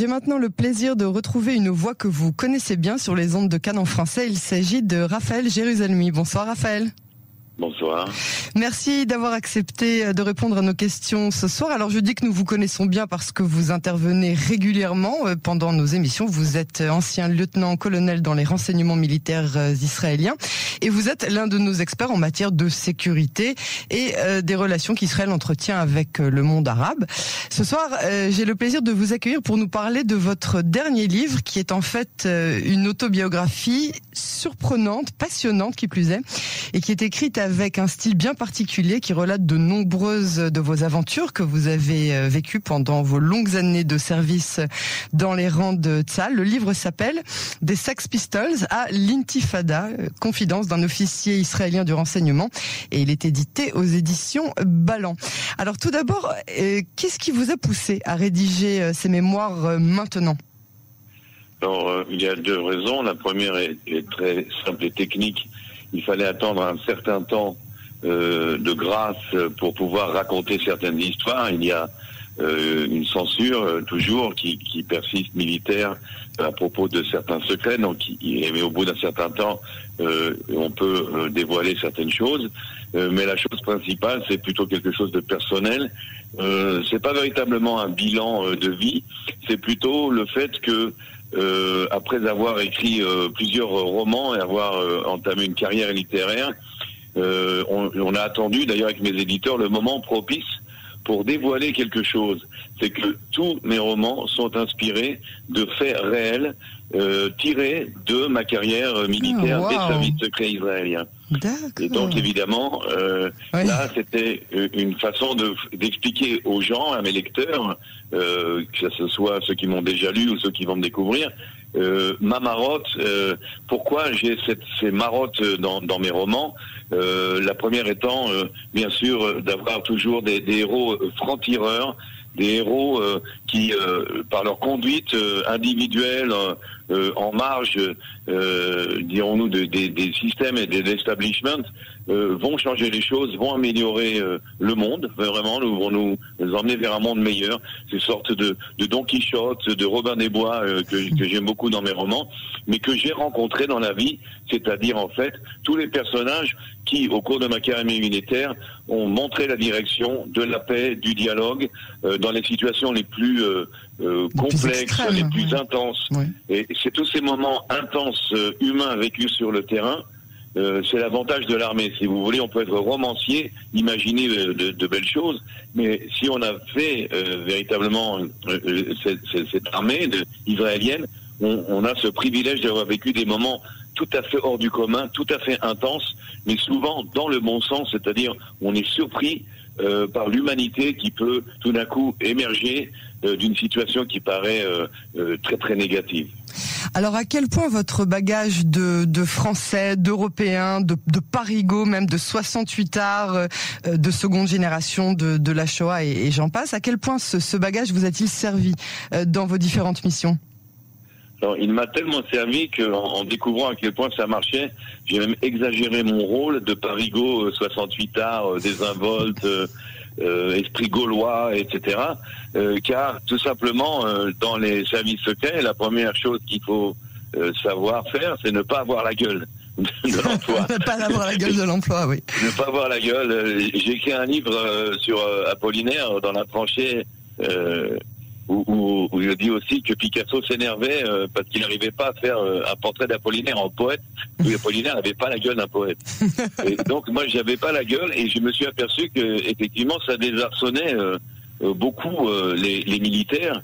J'ai maintenant le plaisir de retrouver une voix que vous connaissez bien sur les ondes de Cannes en français. Il s'agit de Raphaël Jérusalemi. Bonsoir Raphaël. Bonsoir. Merci d'avoir accepté euh, de répondre à nos questions ce soir. Alors je dis que nous vous connaissons bien parce que vous intervenez régulièrement euh, pendant nos émissions. Vous êtes ancien lieutenant-colonel dans les renseignements militaires euh, israéliens et vous êtes l'un de nos experts en matière de sécurité et des relations qu'Israël entretient avec le monde arabe. Ce soir, j'ai le plaisir de vous accueillir pour nous parler de votre dernier livre qui est en fait une autobiographie surprenante, passionnante qui plus est, et qui est écrite avec un style bien particulier qui relate de nombreuses de vos aventures que vous avez euh, vécues pendant vos longues années de service dans les rangs de Tzal. Le livre s'appelle Des Sex Pistols à l'Intifada, euh, confidence d'un officier israélien du renseignement, et il est édité aux éditions Ballant. Alors tout d'abord, euh, qu'est-ce qui vous a poussé à rédiger ces mémoires maintenant? Alors, il y a deux raisons. La première est, très simple et technique. Il fallait attendre un certain temps euh, de grâce pour pouvoir raconter certaines histoires. Il y a euh, une censure euh, toujours qui, qui, persiste militaire à propos de certains secrets. Donc, mais au bout d'un certain temps, on peut dévoiler certaines choses. mais la chose principale, c'est plutôt quelque chose de personnel. c'est pas véritablement un bilan de vie. C'est plutôt le fait que euh, après avoir écrit euh, plusieurs romans et avoir euh, entamé une carrière littéraire, on, on, a attendu d'ailleurs avec mes éditeurs le moment propice pour dévoiler quelque chose. C'est que tous mes romans sont inspirés de faits réels tirés de ma carrière militaire des services secrets israéliens. Et donc évidemment, euh, là c'était une façon d'expliquer aux gens, à mes lecteurs, euh, que ce soit ceux qui m'ont déjà lu ou ceux qui vont me découvrir, euh, ma marotte, euh, pourquoi j'ai ces marottes dans, dans mes romans. Euh, la première étant, bien sûr, d'avoir toujours des, des héros francs-tireurs, des héros qui, par leur conduite individuelle, en marge, dirons-nous, des systèmes et des establishments, euh, vont changer les choses, vont améliorer euh, le monde, vraiment, nous, vont nous, emmener vers un monde meilleur. Ces sortes de, de Don Quichotte, de Robin des Bois euh, que, que j'aime beaucoup dans mes romans, mais que j'ai rencontrés dans la vie, c'est-à-dire en fait tous les personnages qui, au cours de ma carrière militaire, ont montré la direction de la paix, du dialogue, dans les situations les plus complexes, les plus intenses. Et c'est tous ces moments intenses humains vécus sur le terrain euh, c'est l'avantage de l'armée. Si vous voulez, on peut être romancier, imaginer euh, de, belles choses, mais si on a fait euh, véritablement cette, armée israélienne, on, a ce privilège d'avoir vécu des moments tout à fait hors du commun, tout à fait intenses, mais souvent dans le bon sens, c'est-à-dire on est surpris par l'humanité qui peut tout d'un coup émerger d'une situation qui paraît très très négative. Alors à quel point votre bagage de, de français, d'européens, de, de même de 68 arts euh, de seconde génération de, de la Shoah et, j'en passe, à quel point ce, bagage vous a-t-il servi euh, dans vos différentes missions? Alors, il m'a tellement servi qu'en en découvrant à quel point ça marchait, j'ai même exagéré mon rôle de parigot 68 euh, arts, désinvolte, euh, esprit gaulois, etc. Euh, car tout simplement, euh, dans les services secrets, la première chose qu'il faut savoir faire, c'est ne pas avoir la gueule de l'emploi. ne pas avoir la gueule de l'emploi, oui. ne pas avoir la gueule. J'ai écrit un livre sur Apollinaire dans la tranchée où, où, je dis aussi que Picasso s'énervait euh, parce qu'il n'arrivait pas à faire euh, un portrait d'Apollinaire en poète, où Apollinaire n'avait pas la gueule d'un poète. Et donc moi j'avais pas la gueule et je me suis aperçu que effectivement ça désarçonnait euh, beaucoup les, les, militaires.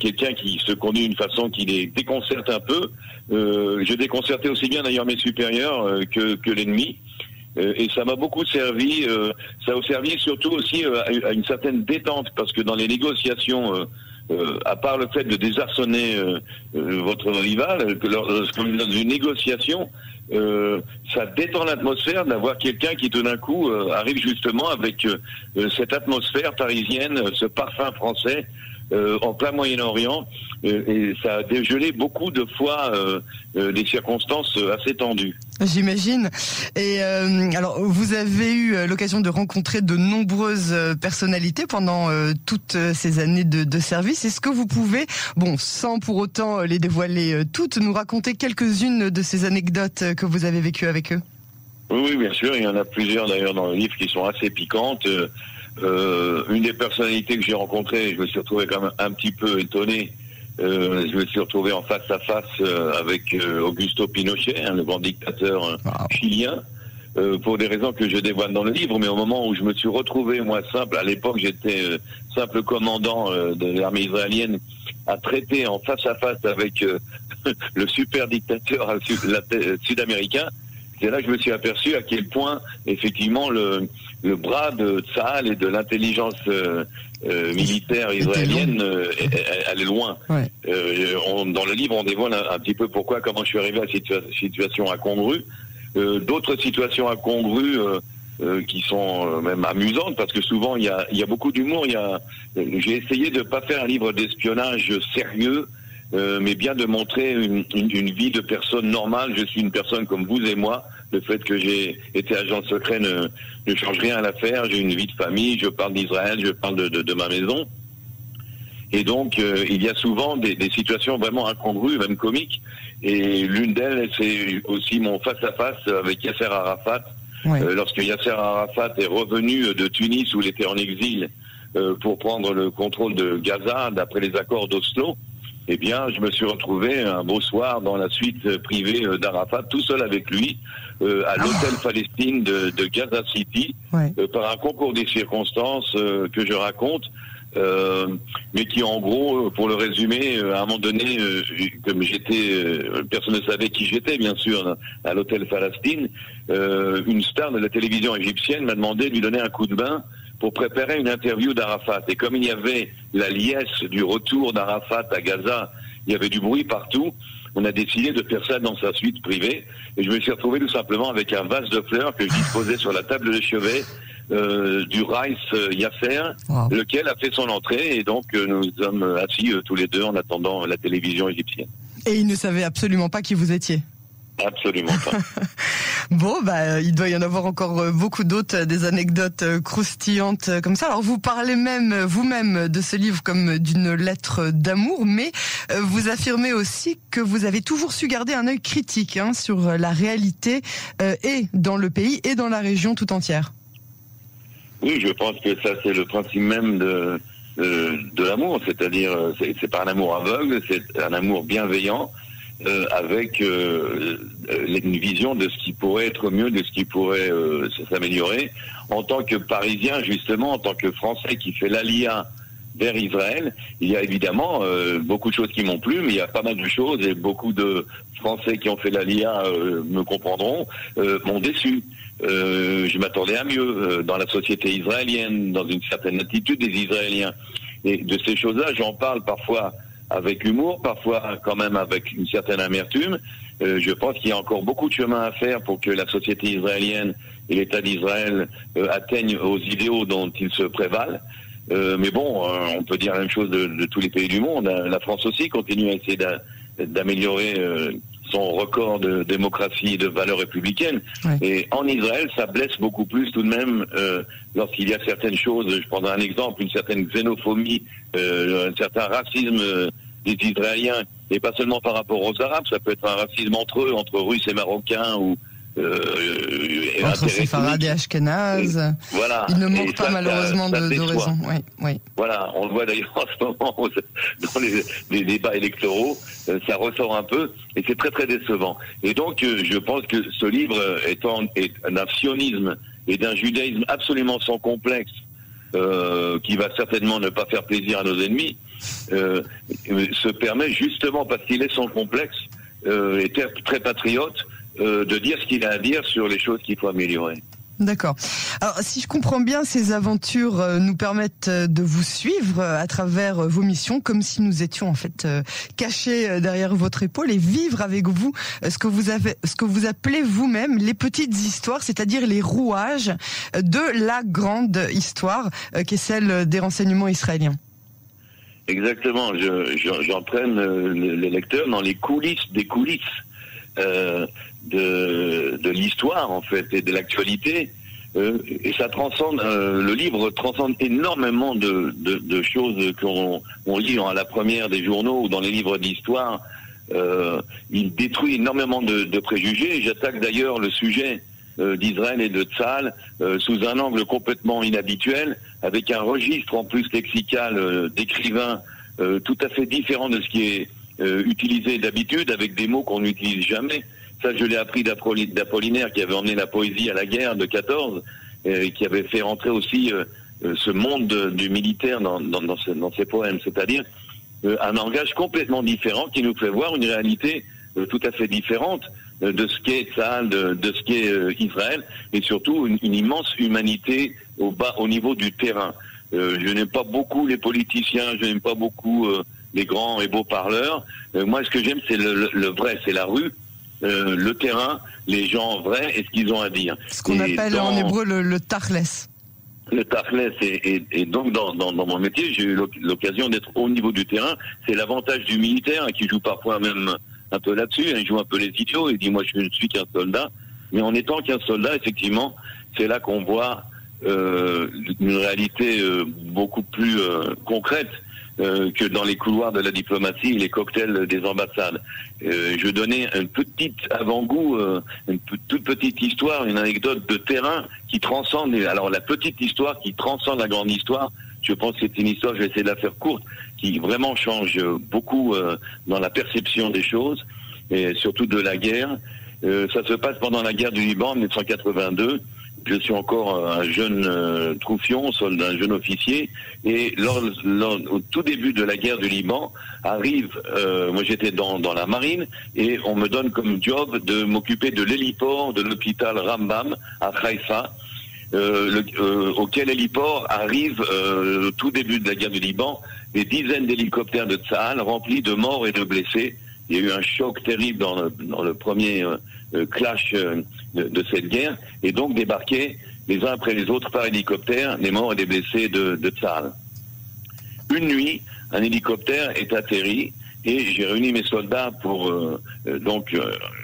Quelqu'un qui se conduit d'une façon qui les déconcerte un peu. je déconcertais aussi bien d'ailleurs mes supérieurs que, que l'ennemi. Euh, et ça m'a beaucoup servi. Euh, ça a servi surtout aussi euh, à une certaine détente, parce que dans les négociations, à part le fait de désarçonner votre rival, que lorsqu'on dans une négociation, ça détend l'atmosphère d'avoir quelqu'un qui tout d'un coup arrive justement avec cette atmosphère parisienne, ce parfum français, en plein Moyen-Orient et ça a dégelé beaucoup de fois des circonstances assez tendues. J'imagine. Et alors, vous avez eu l'occasion de rencontrer de nombreuses personnalités pendant toutes ces années de, de service. Est-ce que vous pouvez, bon, sans pour autant les dévoiler toutes, nous raconter quelques-unes de ces anecdotes que vous avez vécues avec eux? Oui, bien sûr. Il y en a plusieurs d'ailleurs dans le livre qui sont assez piquantes. Euh, euh, une des personnalités que j'ai rencontrées, je me suis retrouvé quand même un petit peu étonné. Euh, je me suis retrouvé en face à face avec Augusto Pinochet, hein, le grand dictateur chilien, pour des raisons que je dévoile dans le livre. Mais au moment où je me suis retrouvé, moi simple, à l'époque j'étais simple commandant de l'armée israélienne, à traiter en face à face avec le super dictateur sud-américain, c'est là que je me suis aperçu à quel point, effectivement, le, le bras de Tsahal et de l'intelligence euh, euh, militaire israélienne euh, elle est loin. dans le livre, on dévoile un, petit peu pourquoi, comment je suis arrivé à cette situation incongrue. D'autres situations incongrues qui sont même amusantes parce que souvent il y a, y a beaucoup d'humour. J'ai essayé de ne pas faire un livre d'espionnage sérieux euh, mais bien de montrer une, une, vie de personne normale. Je suis une personne comme vous et moi. Le fait que j'ai été agent secret ne, ne change rien à l'affaire. J'ai une vie de famille, je parle d'Israël, je parle de, de, de, ma maison. Et donc, euh, il y a souvent des, des, situations vraiment incongrues, même comiques. Et l'une d'elles, c'est aussi mon face-à-face avec Yasser Arafat. Euh, lorsque Yasser Arafat est revenu de Tunis, où il était en exil, pour prendre le contrôle de Gaza, d'après les accords d'Oslo, eh bien, je me suis retrouvé un beau soir dans la suite privée euh, d'Arafat, tout seul avec lui, euh, à l'hôtel ah. Palestine de, de, Gaza City, euh, par un concours des circonstances que je raconte, mais qui, en gros, pour le résumer, à un moment donné, comme j'étais, personne ne savait qui j'étais, bien sûr, à l'hôtel Palestine, une star de la télévision égyptienne m'a demandé de lui donner un coup de bain pour préparer une interview d'Arafat. Et comme il y avait la liesse du retour d'Arafat à Gaza, il y avait du bruit partout, on a décidé de faire ça dans sa suite privée. Et je me suis retrouvé tout simplement avec un vase de fleurs que je disposais sur la table de chevet euh, du Rice euh, Yasser, lequel a fait son entrée. Et donc euh, nous sommes assis tous les deux en attendant la télévision égyptienne. Et il ne savait absolument pas qui vous étiez Absolument pas. bon, bah, il doit y en avoir encore euh, beaucoup d'autres, euh, des anecdotes euh, croustillantes comme ça. Alors, vous parlez même vous-même de ce livre comme d'une lettre d'amour, mais vous affirmez aussi que vous avez toujours su garder un œil critique hein, sur la réalité et dans le pays et dans la région tout entière. Oui, je pense que ça, c'est le principe même de, de l'amour, c'est-à-dire, c'est pas un amour aveugle, c'est un amour bienveillant euh, avec euh, euh, une vision de ce qui pourrait être mieux, de ce qui pourrait s'améliorer. En tant que Parisien, justement, en tant que Français qui fait l'ALIA vers Israël, il y a évidemment beaucoup de choses qui m'ont plu, mais il y a pas mal de choses et beaucoup de Français qui ont fait l'ALIA me comprendront, m'ont déçu. je m'attendais à mieux dans la société israélienne, dans une certaine attitude des Israéliens. Et de ces choses-là, j'en parle parfois avec humour, parfois quand même avec une certaine amertume. Euh, je pense qu'il y a encore beaucoup de chemin à faire pour que la société israélienne et l'État d'Israël euh, atteignent aux idéaux dont ils se prévalent. Euh, mais bon, on peut dire la même chose de, de, tous les pays du monde. La France aussi continue à essayer d'améliorer son record de démocratie et de valeurs républicaines. Et en Israël, ça blesse beaucoup plus tout de même euh, lorsqu'il y a certaines choses. Je prendrai un exemple, une certaine xénophobie, euh, un certain racisme euh, des Israéliens, et pas seulement par rapport aux Arabes, ça peut être un racisme entre eux, entre Russes et Marocains ou euh, Entre séfarades et ashkénazes. Voilà. Il ne manque pas malheureusement de, de raisons. Oui, oui. Voilà, on le voit d'ailleurs en ce moment dans les, les débats électoraux, euh, ça ressort un peu et c'est très très décevant. Et donc euh, je pense que ce livre étant est d'un sionisme et d'un judaïsme absolument sans complexe, euh, qui va certainement ne pas faire plaisir à nos ennemis, euh, se permet justement parce qu'il est sans complexe euh, et très patriote euh, de dire ce qu'il a à dire sur les choses qu'il faut améliorer. D'accord. Alors, si je comprends bien, ces aventures euh, nous permettent euh, de vous suivre à travers vos missions, comme si nous étions en fait cachés derrière votre épaule et vivre avec vous ce que vous avez, ce que vous appelez vous-même les petites histoires, c'est-à-dire les rouages de la grande histoire qui est celle des renseignements israéliens. Exactement. J'entraîne je, les lecteurs dans les coulisses des coulisses euh, de, de l'histoire en fait et de l'actualité. Euh, et ça transcende. Euh, le livre transcende énormément de, de, de choses qu'on on lit à la première des journaux ou dans les livres d'histoire. Euh, il détruit énormément de, de préjugés. J'attaque d'ailleurs le sujet euh, d'Israël et de Tzal euh, sous un angle complètement inhabituel, avec un registre en plus lexical d'écrivains tout à fait différent de ce qui est utilisé d'habitude, avec des mots qu'on n'utilise jamais. Ça, je l'ai appris d'Apollinaire qui avait emmené la poésie à la guerre de 14 et qui avait fait rentrer aussi ce monde du militaire dans, ses poèmes, c'est-à-dire euh, un langage complètement différent qui nous fait voir une réalité euh, tout à fait différente euh, de ce qu'est Tzal, de, de, ce qu'est Israël, et surtout une, immense humanité au bas, au niveau du terrain. je n'aime pas beaucoup les politiciens, je n'aime pas beaucoup les grands et beaux parleurs. moi, ce que j'aime, c'est le, le, vrai, c'est la rue, le terrain, les gens vrais et ce qu'ils ont à dire. Ce qu'on appelle en hébreu le, le le Tafles et, et, donc dans, dans, dans, mon métier, j'ai eu l'occasion d'être au niveau du terrain. C'est l'avantage du militaire hein, qui joue parfois même un peu là-dessus. Hein, il joue un peu les idiots et dit moi je ne suis qu'un soldat. Mais en étant qu'un soldat, effectivement, c'est là qu'on voit euh, une réalité euh, beaucoup plus euh, concrète euh, que dans les couloirs de la diplomatie les cocktails des ambassades. Euh, je donnais un petit avant-goût, euh, une toute petite histoire, une anecdote de terrain qui transcende. Alors la petite histoire qui transcende la grande histoire. Je pense que c'est une histoire, je vais essayer de la faire courte, qui vraiment change beaucoup dans la perception des choses et surtout de la guerre. ça se passe pendant la guerre du Liban en 1982 je suis encore un jeune euh, troufion, soldat, un jeune officier, et lors, au tout début de la guerre du Liban, arrive, euh, moi j'étais dans, dans la marine, et on me donne comme job de m'occuper de l'héliport de l'hôpital Rambam à Haïfa, euh, euh, auquel héliport arrive au tout début de la guerre du Liban des dizaines d'hélicoptères de Tsahal remplis de morts et de blessés. Il y a eu un choc terrible dans le, dans le premier euh, clash euh, de, cette guerre, et donc débarquer les uns après les autres par hélicoptère les morts et les blessés de, de Une nuit, un hélicoptère est atterri et j'ai réuni mes soldats pour euh, donc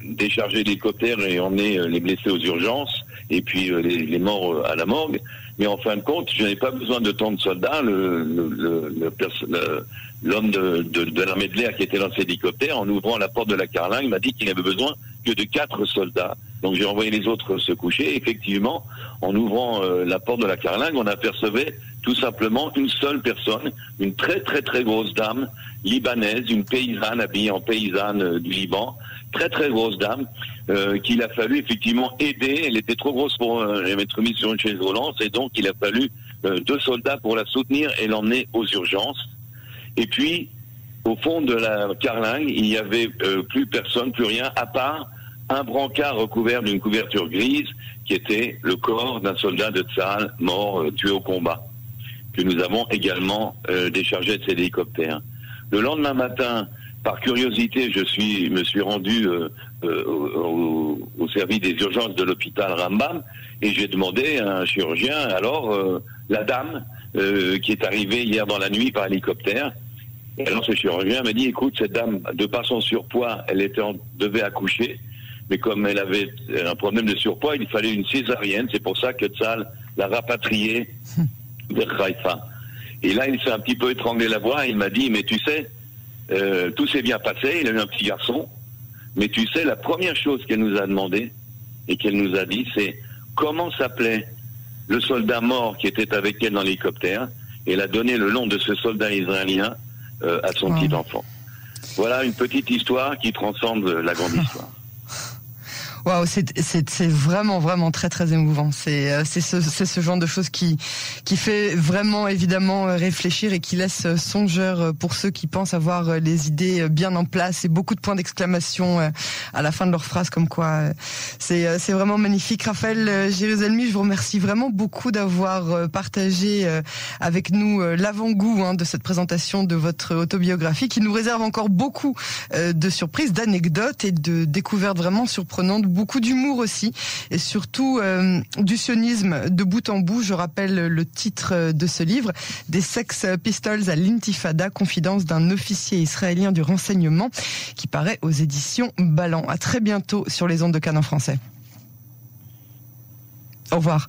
décharger l'hélicoptère et emmener les blessés aux urgences et puis les, morts à la morgue. Mais en fin de compte, je n'avais pas besoin de tant de soldats. L'homme de, de, de l'armée de l'air qui était dans cet hélicoptère, en ouvrant la porte de la carlingue, m'a dit qu'il avait besoin que de quatre soldats. Donc j'ai envoyé les autres se coucher. Effectivement, en ouvrant euh, la porte de la carlingue, on apercevait tout simplement une seule personne, une très très très grosse dame libanaise, une paysanne habillée en paysanne euh, du Liban, très très grosse dame, euh, qu'il a fallu effectivement aider. Elle était trop grosse pour être mise sur une chaise roulante, et donc il a fallu deux soldats pour la soutenir et l'emmener aux urgences. Et puis, au fond de la carlingue, il n'y avait plus personne, plus rien, à part un brancard recouvert d'une couverture grise qui était le corps d'un soldat de Tsahal mort, euh, tué au combat, que nous avons également euh, déchargé de ces hélicoptères. Le lendemain matin, par curiosité, je suis, me suis rendu euh, au, au, service des urgences de l'hôpital Rambam et j'ai demandé à un chirurgien, alors, la dame qui est arrivée hier dans la nuit par hélicoptère, et alors ce chirurgien m'a dit, écoute, cette dame, de par son surpoids, elle était devait accoucher, mais comme elle avait un problème de surpoids, il fallait une césarienne. C'est pour ça que Tzal l'a rapatriée vers Haïfa. Et là, il s'est un petit peu étranglé la voix. il m'a dit, mais tu sais, euh, tout s'est bien passé. Il a eu un petit garçon. Mais tu sais, la première chose qu'elle nous a demandé et qu'elle nous a dit, c'est comment s'appelait le soldat mort qui était avec elle dans l'hélicoptère. Et elle a donné le nom de ce soldat israélien à son petit enfant. Voilà une petite histoire qui transcende la grande histoire. Waouh, c'est vraiment vraiment très très émouvant. C'est euh, c'est ce, ce genre de choses qui qui fait vraiment évidemment euh, réfléchir et qui laisse euh, songeur pour ceux qui pensent avoir les idées bien en place et beaucoup de points d'exclamation à la fin de leur phrase comme quoi c'est c'est vraiment magnifique. Raphaël Jérusalemi, je vous remercie vraiment beaucoup d'avoir partagé avec nous l'avant-goût hein, de cette présentation de votre autobiographie qui nous réserve encore beaucoup de surprises, d'anecdotes et de découvertes vraiment surprenantes beaucoup d'humour aussi, et surtout du sionisme de bout en bout. Je rappelle le titre de ce livre, Des Sex Pistols à l'intifada, confidence d'un officier israélien du renseignement, qui paraît aux éditions Ballant. À très bientôt sur les ondes de Cannes en français. Au revoir.